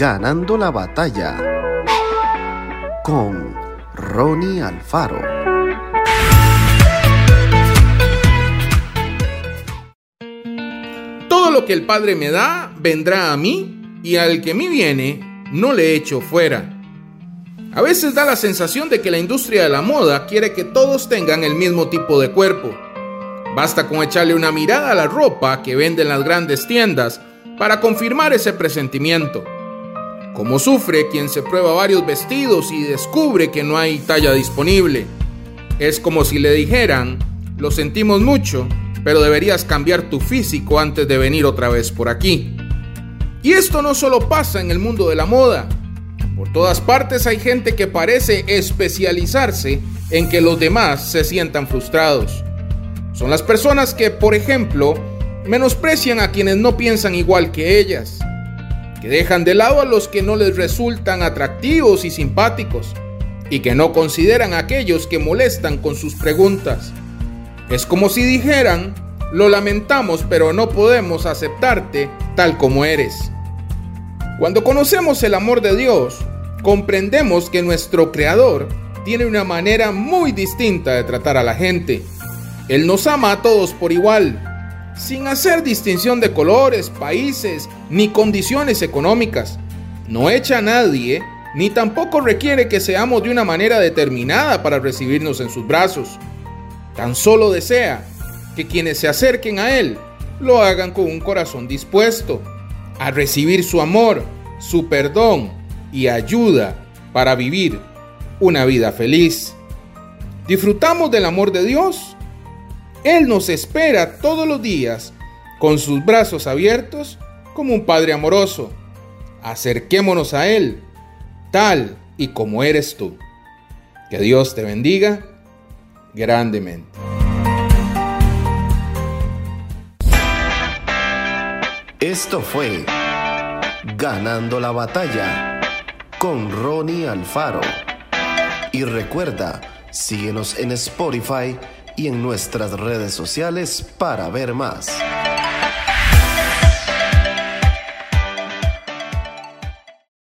Ganando la batalla con Ronnie Alfaro. Todo lo que el Padre me da vendrá a mí y al que mí viene no le echo fuera. A veces da la sensación de que la industria de la moda quiere que todos tengan el mismo tipo de cuerpo. Basta con echarle una mirada a la ropa que venden las grandes tiendas para confirmar ese presentimiento. Como sufre quien se prueba varios vestidos y descubre que no hay talla disponible. Es como si le dijeran, lo sentimos mucho, pero deberías cambiar tu físico antes de venir otra vez por aquí. Y esto no solo pasa en el mundo de la moda. Por todas partes hay gente que parece especializarse en que los demás se sientan frustrados. Son las personas que, por ejemplo, menosprecian a quienes no piensan igual que ellas, que dejan de lado a los que no les resultan atractivos y simpáticos, y que no consideran a aquellos que molestan con sus preguntas. Es como si dijeran, lo lamentamos, pero no podemos aceptarte tal como eres. Cuando conocemos el amor de Dios, comprendemos que nuestro Creador tiene una manera muy distinta de tratar a la gente. Él nos ama a todos por igual, sin hacer distinción de colores, países ni condiciones económicas. No echa a nadie, ni tampoco requiere que seamos de una manera determinada para recibirnos en sus brazos. Tan solo desea que quienes se acerquen a Él lo hagan con un corazón dispuesto a recibir su amor, su perdón y ayuda para vivir una vida feliz. ¿Disfrutamos del amor de Dios? Él nos espera todos los días con sus brazos abiertos como un Padre amoroso. Acerquémonos a Él tal y como eres tú. Que Dios te bendiga grandemente. Esto fue Ganando la batalla con Ronnie Alfaro. Y recuerda, síguenos en Spotify y en nuestras redes sociales para ver más.